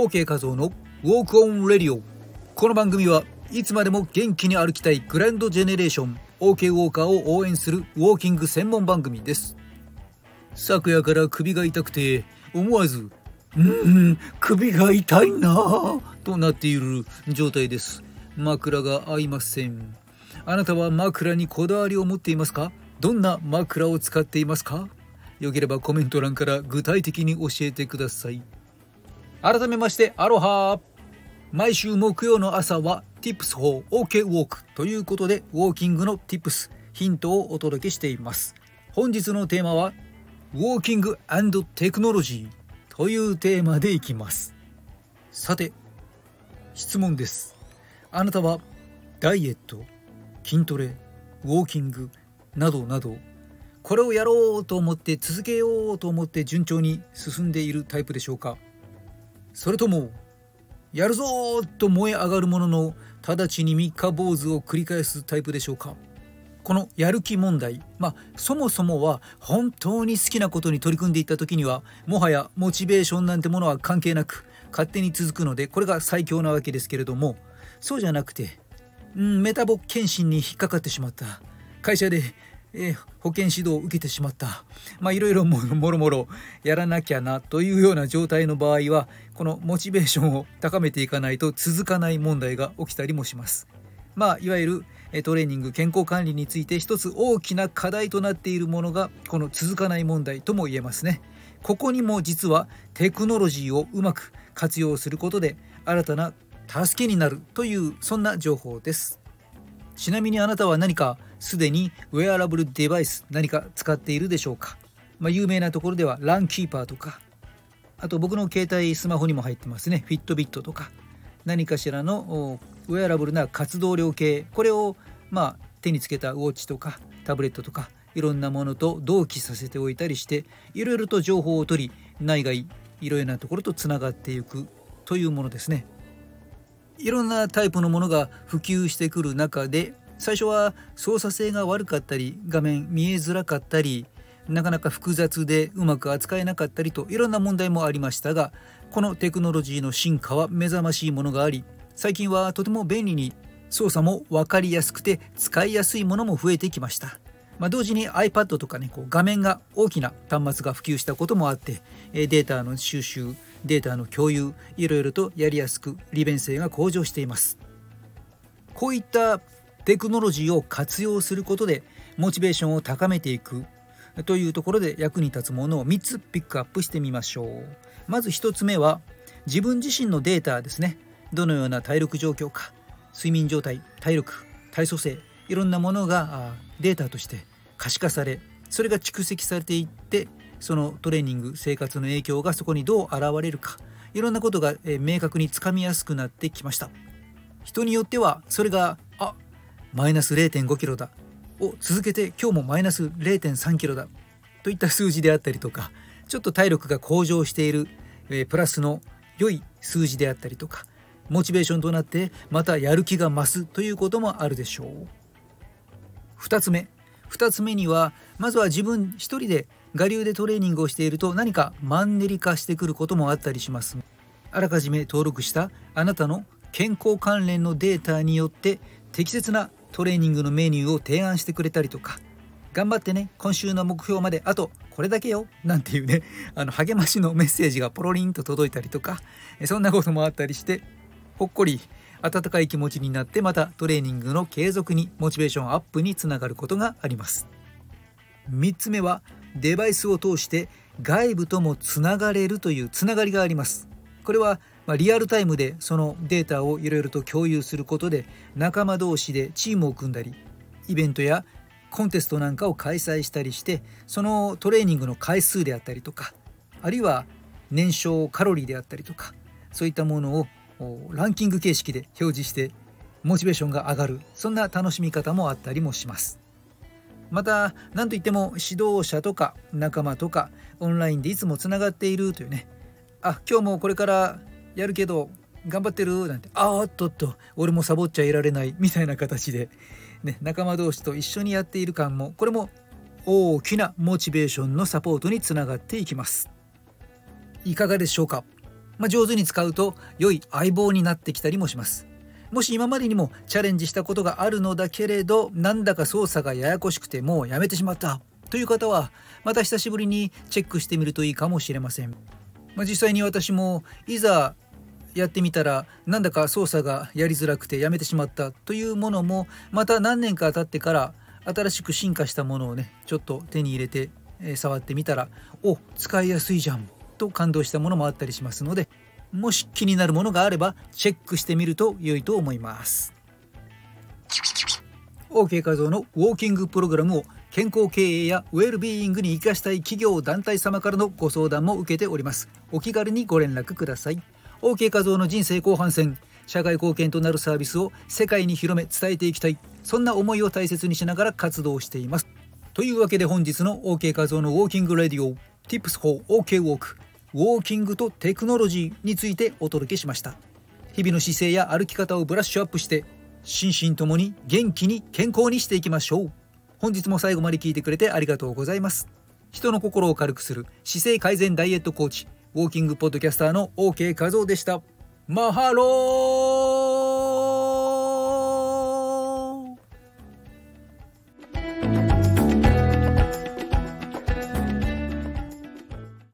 OK 画像のウォークオンレディオ。この番組はいつまでも元気に歩きたいグランドジェネレーション OK ウォーカーを応援するウォーキング専門番組です。昨夜から首が痛くて思わず「うん首が痛いな」となっている状態です。枕が合いません。あなたは枕にこだわりを持っていますか？どんな枕を使っていますか？よければコメント欄から具体的に教えてください。改めましてアロハ。毎週木曜の朝は Tips for OK Walk ということでウォーキングの Tips ヒントをお届けしています。本日のテーマはウォーキングテクノロジーというテーマでいきます。さて質問です。あなたはダイエット筋トレウォーキングなどなどこれをやろうと思って続けようと思って順調に進んでいるタイプでしょうか？それともやるぞと燃え上がるものの直ちに三日坊主を繰り返すタイプでしょうか？このやる気問題まあそもそもは本当に好きなことに取り組んでいった時にはもはやモチベーションなんてものは関係なく勝手に続くのでこれが最強なわけですけれどもそうじゃなくて、うん、メタボ検診に引っかかってしまった。会社でえー、保健指導を受けてしまった。まあいろいろもろもろやらなきゃなというような状態の場合はこのモチベーションを高めていかないと続かない問題が起きたりもします。まあいわゆるトレーニング健康管理について一つ大きな課題となっているものがこの続かない問題とも言えますね。ここにも実はテクノロジーをうまく活用することで新たな助けになるというそんな情報です。ちなみにあなたは何かすでにウェアラブルデバイス何か使っているでしょうか、まあ、有名なところではランキーパーとかあと僕の携帯スマホにも入ってますね。フィットビットとか何かしらのウェアラブルな活動量計。これをまあ手につけたウォッチとかタブレットとかいろんなものと同期させておいたりしていろいろと情報を取り内外いろいろなところとつながっていくというものですね。いろんなタイプのものが普及してくる中で最初は操作性が悪かったり画面見えづらかったりなかなか複雑でうまく扱えなかったりといろんな問題もありましたがこのテクノロジーの進化は目覚ましいものがあり最近はとても便利に操作も分かりやすくて使いやすいものも増えてきました。まあ、同時に iPad とかねこう画面が大きな端末が普及したこともあってデータの収集データの共有いろいろとやりやすく利便性が向上しています。こういったテクノロジーを活用することでモチベーションを高めていくというところで役に立つものを3つピックアップしてみましょう。まず1つ目は自分自身のデータですね。どのような体力状況か睡眠状態体力体組成いろんなものがデータとして可視化されそれが蓄積されていってそのトレーニング生活の影響がそこにどう現れるかいろんなことが明確につかみやすくなってきました。人によってはそれがあマイナス0.5キロだを続けて今日もマイナス0.3キロだといった数字であったりとかちょっと体力が向上している、プラスの良い数字であったりとかモチベーションとなってまたやる気が増すということもあるでしょう。2つ目。2つ目にはまずは自分一人で我流でトレーニングをしていると何かマンネリ化してくることもあったりします。あらかじめ登録したあなたの健康関連のデータによって適切なトレーニングのメニューを提案してくれたりとか。頑張ってね今週の目標まであとこれだけよなんていうねあの励ましのメッセージがポロリンと届いたりとかそんなこともあったりしてほっこり温かい気持ちになってまたトレーニングの継続にモチベーションアップにつながることがあります。3つ目はデバイスを通して外部ともつながれるというつながりがあります。これはま、リアルタイムでそのデータをいろいろと共有することで仲間同士でチームを組んだりイベントやコンテストなんかを開催したりしてそのトレーニングの回数であったりとかあるいは燃焼カロリーであったりとかそういったものをランキング形式で表示してモチベーションが上がるそんな楽しみ方もあったりもします。また何といっても指導者とか仲間とかオンラインでいつもつながっているというね。あ今日もこれからやるけど頑張ってるなんて。あーっとっと。俺もサボっちゃいられないみたいな形で、ね、仲間同士と一緒にやっている感もこれも大きなモチベーションのサポートにつながっていきます。いかがでしょうか。まあ、上手に使うと良い相棒になってきたりもします。もし今までにもチャレンジしたことがあるのだけれどなんだか操作がややこしくてもうやめてしまった。という方はまた久しぶりにチェックしてみるといいかもしれません、まあ、実際に私もいざやってみたらなんだか操作がやりづらくてやめてしまった。というものもまた何年か経ってから新しく進化したものをねちょっと手に入れて、触ってみたらお使いやすいじゃん。と感動したものもあったりしますのでもし気になるものがあればチェックしてみると良いと思います。OK 画像のウォーキングプログラムを健康経営やウェルビーイングに生かしたい企業団体様からのご相談も受けております。お気軽にご連絡ください。OK 画像の人生後半戦社会貢献となるサービスを世界に広め伝えていきたい。そんな思いを大切にしながら活動しています。というわけで本日の OK 画像のウォーキングレディオ Tips for OK Walk ウォーキングとテクノロジーについてお届けしました。日々の姿勢や歩き方をブラッシュアップして心身ともに元気に健康にしていきましょう。本日も最後まで聞いてくれてありがとうございます。人の心を軽くする姿勢改善ダイエットコーチウォーキングポッドキャスターの OK 和夫でした。マハロー!